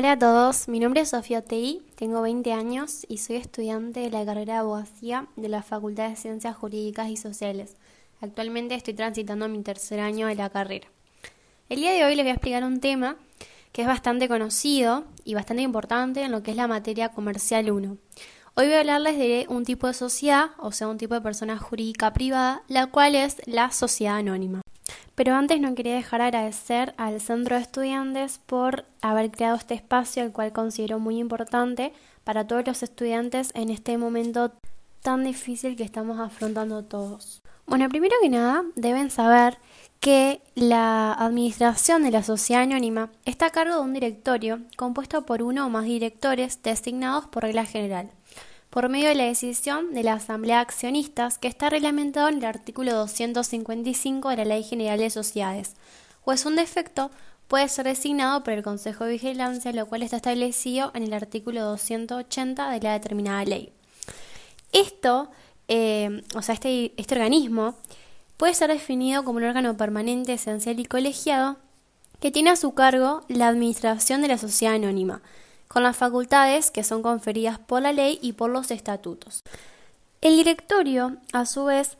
Hola a todos, mi nombre es Sofía Tei, tengo 20 años y soy estudiante de la carrera de abogacía de la Facultad de Ciencias Jurídicas y Sociales. Actualmente estoy transitando mi tercer año de la carrera. El día de hoy les voy a explicar un tema que es bastante conocido y bastante importante en lo que es la materia comercial 1. Hoy voy a hablarles de un tipo de sociedad, o sea, un tipo de persona jurídica privada, la cual es la sociedad anónima. Pero antes no quería dejar agradecer al Centro de Estudiantes por haber creado este espacio, el cual considero muy importante para todos los estudiantes en este momento tan difícil que estamos afrontando todos. Bueno, primero que nada, deben saber que la administración de la sociedad anónima está a cargo de un directorio compuesto por uno o más directores designados por regla general por medio de la decisión de la Asamblea de Accionistas que está reglamentado en el artículo 255 de la Ley General de Sociedades, o es un defecto puede ser designado por el Consejo de Vigilancia, lo cual está establecido en el artículo 280 de la determinada ley. Esto, eh, o sea, este, este organismo puede ser definido como un órgano permanente, esencial y colegiado que tiene a su cargo la administración de la sociedad anónima, con las facultades que son conferidas por la ley y por los estatutos. El directorio, a su vez,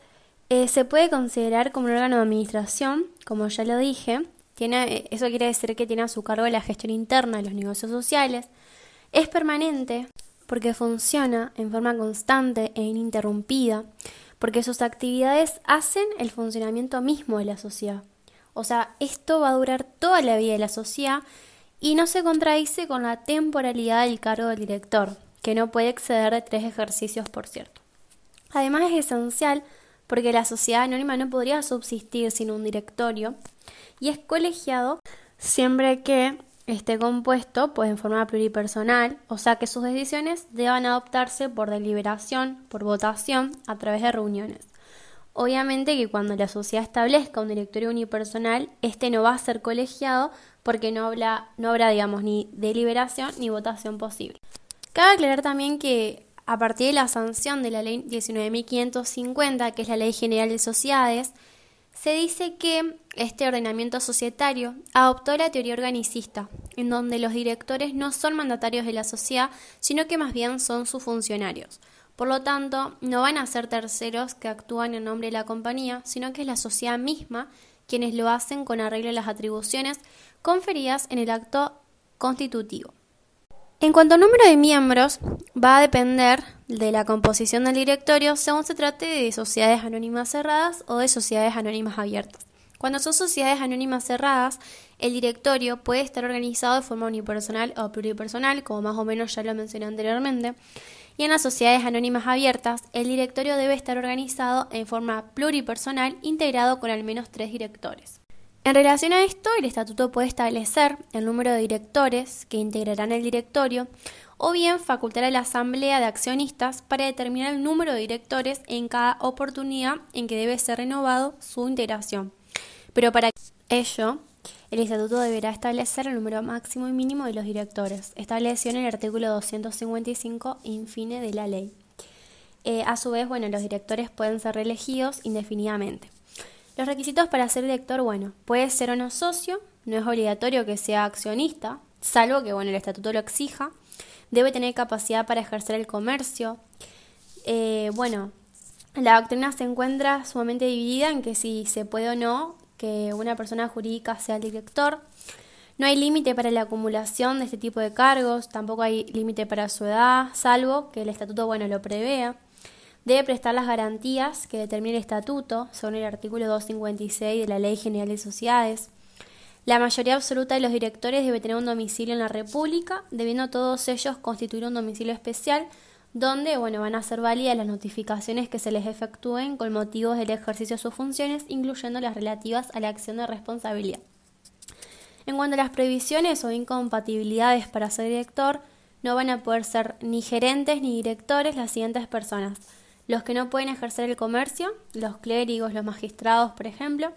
eh, se puede considerar como un órgano de administración, como ya lo dije, tiene, eh, eso quiere decir que tiene a su cargo la gestión interna de los negocios sociales, es permanente porque funciona en forma constante e ininterrumpida, porque sus actividades hacen el funcionamiento mismo de la sociedad. O sea, esto va a durar toda la vida de la sociedad y no se contradice con la temporalidad del cargo del director, que no puede exceder de tres ejercicios, por cierto. Además es esencial porque la sociedad anónima no podría subsistir sin un directorio y es colegiado siempre que esté compuesto pues, en forma pluripersonal, o sea que sus decisiones deban adoptarse por deliberación, por votación, a través de reuniones. Obviamente que cuando la sociedad establezca un directorio unipersonal, este no va a ser colegiado porque no, habla, no habrá, digamos, ni deliberación ni votación posible. Cabe aclarar también que a partir de la sanción de la ley 19.550, que es la Ley General de Sociedades, se dice que este ordenamiento societario adoptó la teoría organicista, en donde los directores no son mandatarios de la sociedad, sino que más bien son sus funcionarios. Por lo tanto, no van a ser terceros que actúan en nombre de la compañía, sino que es la sociedad misma quienes lo hacen con arreglo a las atribuciones conferidas en el acto constitutivo. En cuanto al número de miembros, va a depender de la composición del directorio según se trate de sociedades anónimas cerradas o de sociedades anónimas abiertas. Cuando son sociedades anónimas cerradas, el directorio puede estar organizado de forma unipersonal o pluripersonal, como más o menos ya lo mencioné anteriormente, y en las sociedades anónimas abiertas, el directorio debe estar organizado en forma pluripersonal, integrado con al menos tres directores. En relación a esto, el estatuto puede establecer el número de directores que integrarán el directorio o bien facultar a la asamblea de accionistas para determinar el número de directores en cada oportunidad en que debe ser renovado su integración. Pero para ello, el estatuto deberá establecer el número máximo y mínimo de los directores, establecido en el artículo 255 infine de la ley. Eh, a su vez, bueno, los directores pueden ser reelegidos indefinidamente. Los requisitos para ser director, bueno, puede ser o no socio, no es obligatorio que sea accionista, salvo que, bueno, el estatuto lo exija. Debe tener capacidad para ejercer el comercio. Eh, bueno, la doctrina se encuentra sumamente dividida en que si se puede o no que una persona jurídica sea el director. No hay límite para la acumulación de este tipo de cargos, tampoco hay límite para su edad, salvo que el estatuto bueno lo prevea. Debe prestar las garantías que determine el estatuto, según el artículo 256 de la Ley General de Sociedades. La mayoría absoluta de los directores debe tener un domicilio en la República, debiendo todos ellos constituir un domicilio especial donde bueno, van a ser válidas las notificaciones que se les efectúen con motivos del ejercicio de sus funciones, incluyendo las relativas a la acción de responsabilidad. En cuanto a las previsiones o incompatibilidades para ser director, no van a poder ser ni gerentes ni directores las siguientes personas. Los que no pueden ejercer el comercio, los clérigos, los magistrados, por ejemplo,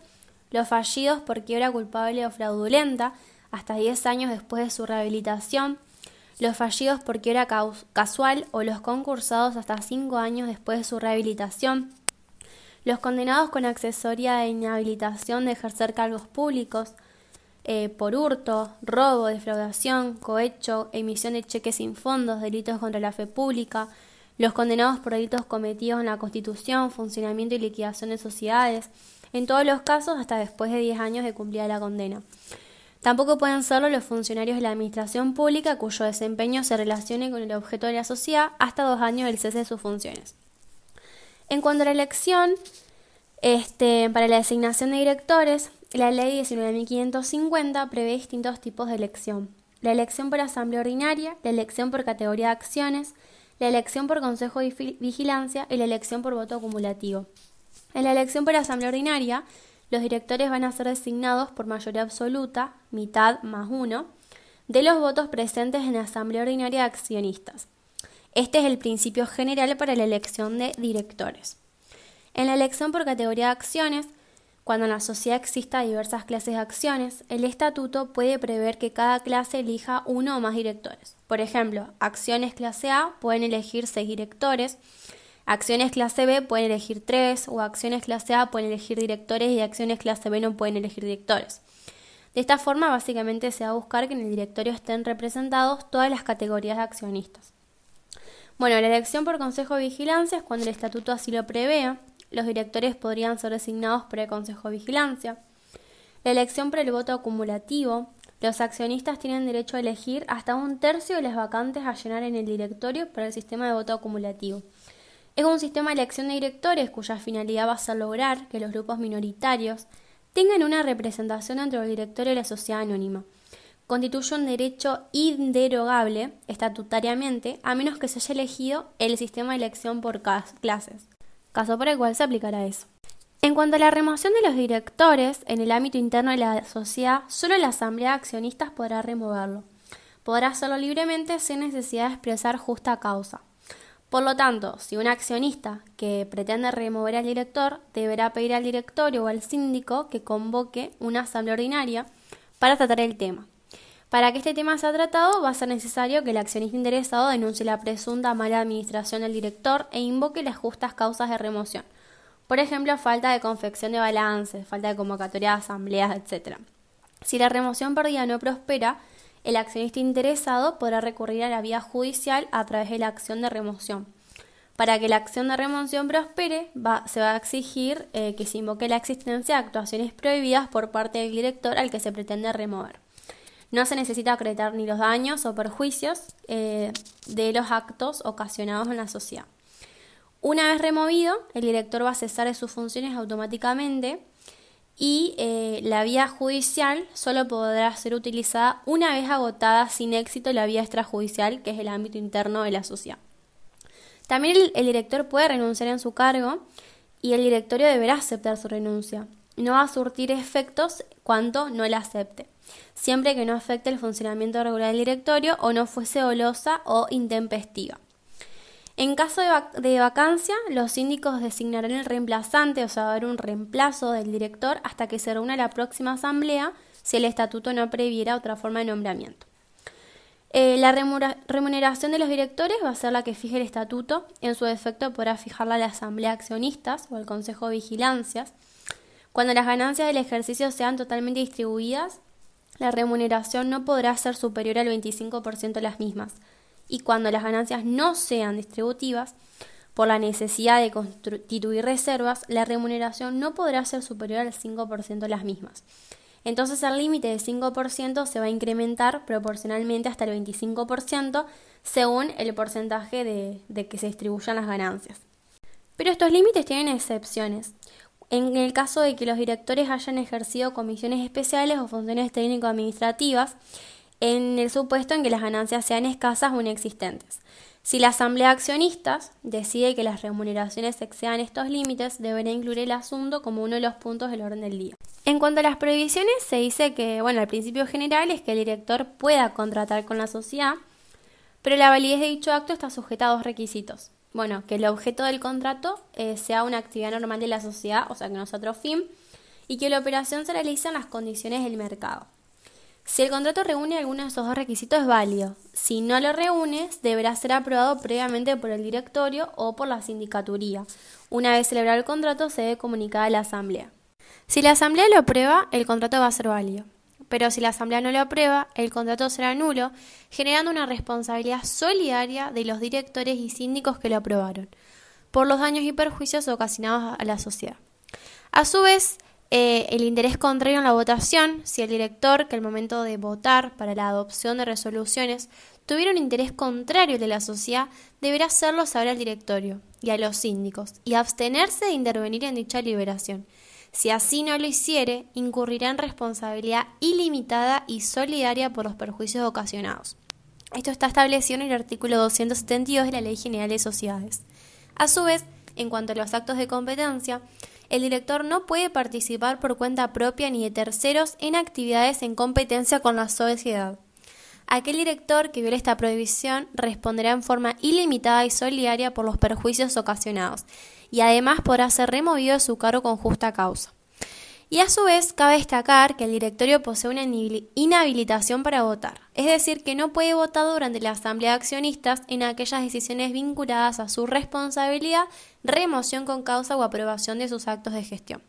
los fallidos por quiebra culpable o fraudulenta, hasta 10 años después de su rehabilitación, los fallidos por quiebra casual o los concursados hasta cinco años después de su rehabilitación, los condenados con accesoria de inhabilitación de ejercer cargos públicos, eh, por hurto, robo, defraudación, cohecho, emisión de cheques sin fondos, delitos contra la fe pública, los condenados por delitos cometidos en la Constitución, funcionamiento y liquidación de sociedades, en todos los casos hasta después de 10 años de cumplida la condena. Tampoco pueden serlo los funcionarios de la Administración Pública cuyo desempeño se relacione con el objeto de la sociedad hasta dos años del cese de sus funciones. En cuanto a la elección, este, para la designación de directores, la Ley 19.550 prevé distintos tipos de elección. La elección por asamblea ordinaria, la elección por categoría de acciones, la elección por consejo de vigilancia y la elección por voto acumulativo. En la elección por asamblea ordinaria, los directores van a ser designados por mayoría absoluta, mitad más uno, de los votos presentes en la asamblea ordinaria de accionistas. Este es el principio general para la elección de directores. En la elección por categoría de acciones, cuando en la sociedad exista diversas clases de acciones, el estatuto puede prever que cada clase elija uno o más directores. Por ejemplo, acciones clase A pueden elegir seis directores, acciones clase B pueden elegir tres, o acciones clase A pueden elegir directores y acciones clase B no pueden elegir directores. De esta forma, básicamente se va a buscar que en el directorio estén representados todas las categorías de accionistas. Bueno, la elección por Consejo de Vigilancia es cuando el estatuto así lo prevé, los directores podrían ser designados por el Consejo de Vigilancia. La elección por el voto acumulativo. Los accionistas tienen derecho a elegir hasta un tercio de las vacantes a llenar en el directorio para el sistema de voto acumulativo. Es un sistema de elección de directores cuya finalidad va a ser lograr que los grupos minoritarios tengan una representación dentro del directorio de la sociedad anónima. Constituye un derecho inderogable estatutariamente a menos que se haya elegido el sistema de elección por clases caso por el cual se aplicará eso. En cuanto a la remoción de los directores en el ámbito interno de la sociedad, solo la Asamblea de Accionistas podrá removerlo. Podrá hacerlo libremente sin necesidad de expresar justa causa. Por lo tanto, si un accionista que pretende remover al director deberá pedir al directorio o al síndico que convoque una asamblea ordinaria para tratar el tema. Para que este tema sea tratado, va a ser necesario que el accionista interesado denuncie la presunta mala administración del director e invoque las justas causas de remoción. Por ejemplo, falta de confección de balances, falta de convocatoria de asambleas, etc. Si la remoción perdida no prospera, el accionista interesado podrá recurrir a la vía judicial a través de la acción de remoción. Para que la acción de remoción prospere, se va a exigir eh, que se invoque la existencia de actuaciones prohibidas por parte del director al que se pretende remover. No se necesita acreditar ni los daños o perjuicios eh, de los actos ocasionados en la sociedad. Una vez removido, el director va a cesar de sus funciones automáticamente y eh, la vía judicial solo podrá ser utilizada una vez agotada sin éxito la vía extrajudicial, que es el ámbito interno de la sociedad. También el, director puede renunciar en su cargo y el directorio deberá aceptar su renuncia. No va a surtir efectos cuando no la acepte siempre que no afecte el funcionamiento regular del directorio o no fuese dolosa o intempestiva. En caso de, vacancia, los síndicos designarán el reemplazante, o sea, va a haber un reemplazo del director hasta que se reúna la próxima asamblea si el estatuto no previera otra forma de nombramiento. Eh, la remuneración de los directores va a ser la que fije el estatuto, en su defecto podrá fijarla la asamblea de accionistas o el consejo de vigilancias. Cuando las ganancias del ejercicio sean totalmente distribuidas, la remuneración no podrá ser superior al 25% de las mismas, y cuando las ganancias no sean distributivas, por la necesidad de constituir reservas, la remuneración no podrá ser superior al 5% de las mismas. Entonces el límite de 5% se va a incrementar proporcionalmente hasta el 25% según el porcentaje de, de que se distribuyan las ganancias. Pero estos límites tienen excepciones en el caso de que los directores hayan ejercido comisiones especiales o funciones técnico-administrativas, en el supuesto en que las ganancias sean escasas o inexistentes. Si la Asamblea de Accionistas decide que las remuneraciones excedan estos límites, deberá incluir el asunto como uno de los puntos del orden del día. En cuanto a las prohibiciones, se dice que, bueno, el principio general es que el director pueda contratar con la sociedad, pero la validez de dicho acto está sujeta a dos requisitos bueno, que el objeto del contrato eh, sea una actividad normal de la sociedad, o sea, que no sea otro fin, y que la operación se realice en las condiciones del mercado. Si el contrato reúne alguno de esos dos requisitos es válido. Si no lo reúne, deberá ser aprobado previamente por el directorio o por la sindicaturía. Una vez celebrado el contrato, se debe comunicar a la asamblea. Si la asamblea lo aprueba, el contrato va a ser válido. Pero si la Asamblea no lo aprueba, el contrato será nulo, generando una responsabilidad solidaria de los directores y síndicos que lo aprobaron, por los daños y perjuicios ocasionados a la sociedad. A su vez, eh, el interés contrario en la votación, si el director, que al momento de votar para la adopción de resoluciones, tuviera un interés contrario de la sociedad, deberá hacerlo saber al directorio y a los síndicos y abstenerse de intervenir en dicha liberación. Si así no lo hiciere, incurrirá en responsabilidad ilimitada y solidaria por los perjuicios ocasionados. Esto está establecido en el artículo 272 de la Ley General de Sociedades. A su vez, en cuanto a los actos de competencia, el director no puede participar por cuenta propia ni de terceros en actividades en competencia con la sociedad. Aquel director que viole esta prohibición responderá en forma ilimitada y solidaria por los perjuicios ocasionados y además podrá ser removido de su cargo con justa causa. Y a su vez, cabe destacar que el directorio posee una inhabilitación para votar, es decir, que no puede votar durante la asamblea de accionistas en aquellas decisiones vinculadas a su responsabilidad, remoción con causa o aprobación de sus actos de gestión.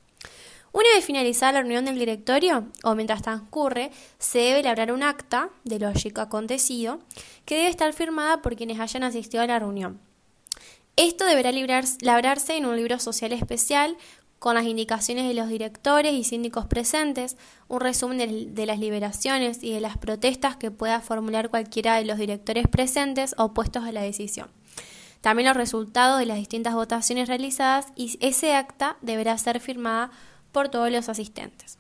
Una vez finalizada la reunión del directorio, o mientras transcurre, se debe elaborar un acta de lo acontecido que debe estar firmada por quienes hayan asistido a la reunión. Esto deberá labrarse en un libro social especial con las indicaciones de los directores y síndicos presentes, un resumen de, las liberaciones y de las protestas que pueda formular cualquiera de los directores presentes opuestos a la decisión. También los resultados de las distintas votaciones realizadas y ese acta deberá ser firmada por todos los asistentes.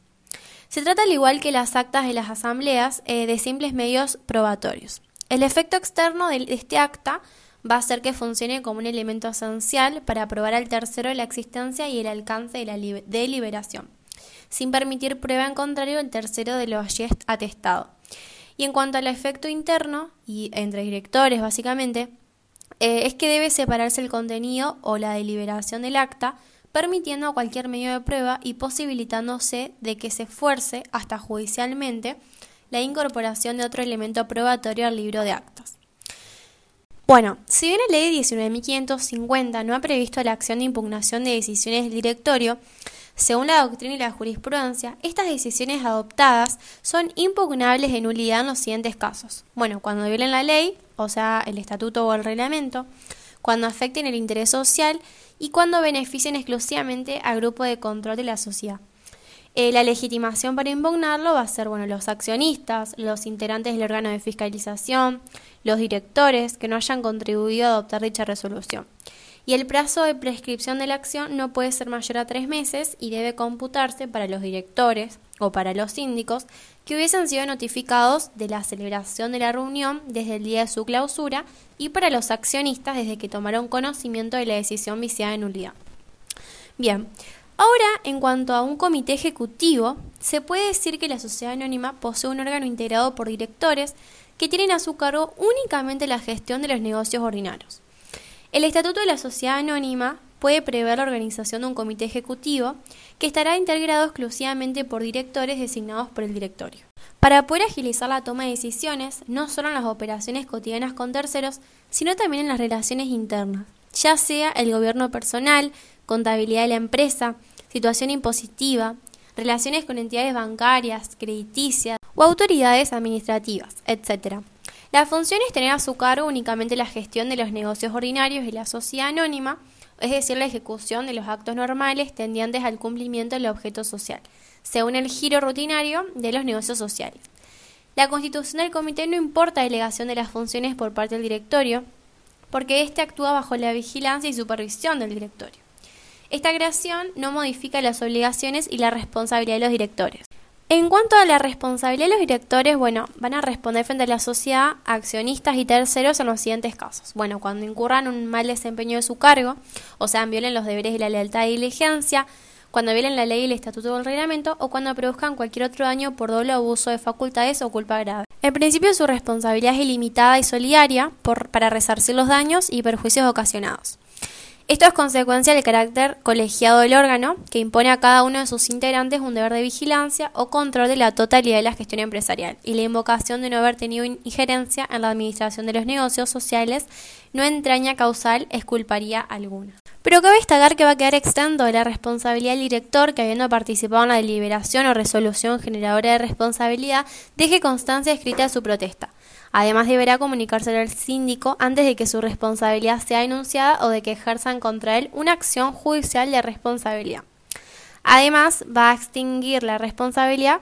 Se trata, al igual que las actas de las asambleas, eh, de simples medios probatorios. El efecto externo de este acta va a hacer que funcione como un elemento esencial para probar al tercero la existencia y el alcance de la deliberación, sin permitir prueba en contrario del tercero de lo allí atestado. Y en cuanto al efecto interno, y entre directores básicamente, eh, es que debe separarse el contenido o la deliberación del acta, permitiendo cualquier medio de prueba y posibilitándose de que se esfuerce hasta judicialmente la incorporación de otro elemento probatorio al libro de actas. Bueno, si bien la ley 19.550 no ha previsto la acción de impugnación de decisiones del directorio, según la doctrina y la jurisprudencia, estas decisiones adoptadas son impugnables de nulidad en los siguientes casos. Bueno, cuando violen la ley, o sea, el estatuto o el reglamento, cuando afecten el interés social y cuando beneficien exclusivamente al grupo de control de la sociedad. Eh, la legitimación para impugnarlo va a ser bueno, los accionistas, los integrantes del órgano de fiscalización, los directores que no hayan contribuido a adoptar dicha resolución. Y el plazo de prescripción de la acción no puede ser mayor a tres meses y debe computarse para los directores o para los síndicos que hubiesen sido notificados de la celebración de la reunión desde el día de su clausura y para los accionistas desde que tomaron conocimiento de la decisión viciada de nulidad. Bien, Ahora, en cuanto a un comité ejecutivo, se puede decir que la sociedad anónima posee un órgano integrado por directores que tienen a su cargo únicamente la gestión de los negocios ordinarios. El Estatuto de la Sociedad Anónima puede prever la organización de un comité ejecutivo que estará integrado exclusivamente por directores designados por el directorio. Para poder agilizar la toma de decisiones, no solo en las operaciones cotidianas con terceros, sino también en las relaciones internas, ya sea el gobierno personal, contabilidad de la empresa, situación impositiva, relaciones con entidades bancarias, crediticias o autoridades administrativas, etc. La función es tener a su cargo únicamente la gestión de los negocios ordinarios y la sociedad anónima, es decir, la ejecución de los actos normales tendientes al cumplimiento del objeto social, según el giro rutinario de los negocios sociales. La constitución del comité no importa delegación de las funciones por parte del directorio, porque éste actúa bajo la vigilancia y supervisión del directorio. Esta creación no modifica las obligaciones y la responsabilidad de los directores. En cuanto a la responsabilidad de los directores, bueno, van a responder frente a la sociedad, accionistas y terceros en los siguientes casos. Bueno, cuando incurran un mal desempeño de su cargo, o sea, violen los deberes de la lealtad y diligencia, cuando violen la ley el estatuto del reglamento o cuando produzcan cualquier otro daño por doble abuso de facultades o culpa grave. En principio, su responsabilidad es ilimitada y solidaria para resarcir los daños y perjuicios ocasionados. Esto es consecuencia del carácter colegiado del órgano, que impone a cada uno de sus integrantes un deber de vigilancia o control de la totalidad de la gestión empresarial, y la invocación de no haber tenido injerencia en la administración de los negocios sociales no entraña causal exculparía alguna. Pero cabe destacar que va a quedar extendo de la responsabilidad del director que habiendo participado en la deliberación o resolución generadora de responsabilidad deje constancia escrita de su protesta. Además deberá comunicárselo al síndico antes de que su responsabilidad sea enunciada o de que ejerzan contra él una acción judicial de responsabilidad. Además, va a extinguir la responsabilidad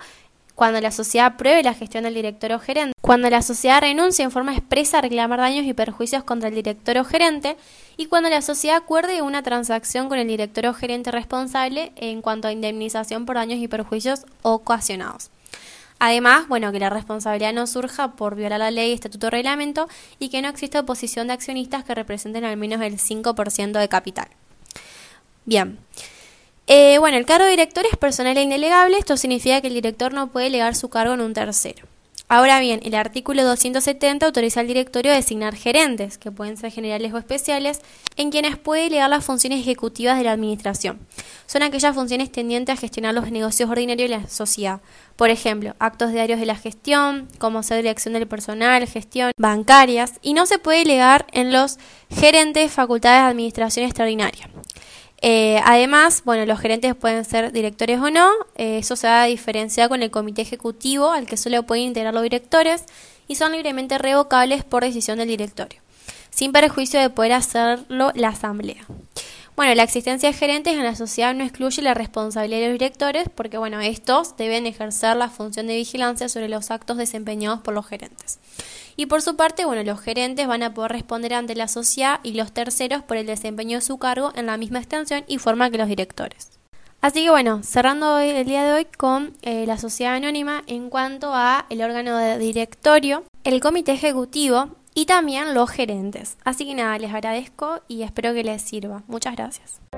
cuando la sociedad apruebe la gestión del director o gerente, cuando la sociedad renuncia en forma expresa a reclamar daños y perjuicios contra el director o gerente, y cuando la sociedad acuerde una transacción con el director o gerente responsable en cuanto a indemnización por daños y perjuicios ocasionados. Además, bueno, que la responsabilidad no surja por violar la ley, estatuto o reglamento y que no exista oposición de accionistas que representen al menos el 5% de capital. Bien. Eh, bueno, el cargo de director es personal e indelegable. Esto significa que el director no puede legar su cargo en un tercero. Ahora bien, el artículo 270 autoriza al directorio a designar gerentes, que pueden ser generales o especiales, en quienes puede delegar las funciones ejecutivas de la administración. Son aquellas funciones tendientes a gestionar los negocios ordinarios de la sociedad. Por ejemplo, actos diarios de la gestión, como ser dirección del personal, gestión, bancarias, y no se puede delegar en los gerentes facultades de administración extraordinaria. Eh, además, bueno, los gerentes pueden ser directores o no, eh, eso se va a diferenciar con el comité ejecutivo al que solo pueden integrar los directores y son libremente revocables por decisión del directorio, sin perjuicio de poder hacerlo la asamblea. Bueno, la existencia de gerentes en la sociedad no excluye la responsabilidad de los directores porque, bueno, estos deben ejercer la función de vigilancia sobre los actos desempeñados por los gerentes. Y por su parte, bueno, los gerentes van a poder responder ante la sociedad y los terceros por el desempeño de su cargo en la misma extensión y forma que los directores. Así que bueno, cerrando el día de hoy con eh, la sociedad anónima en cuanto a el órgano de directorio, el comité ejecutivo y también los gerentes. Así que nada, les agradezco y espero que les sirva. Muchas gracias.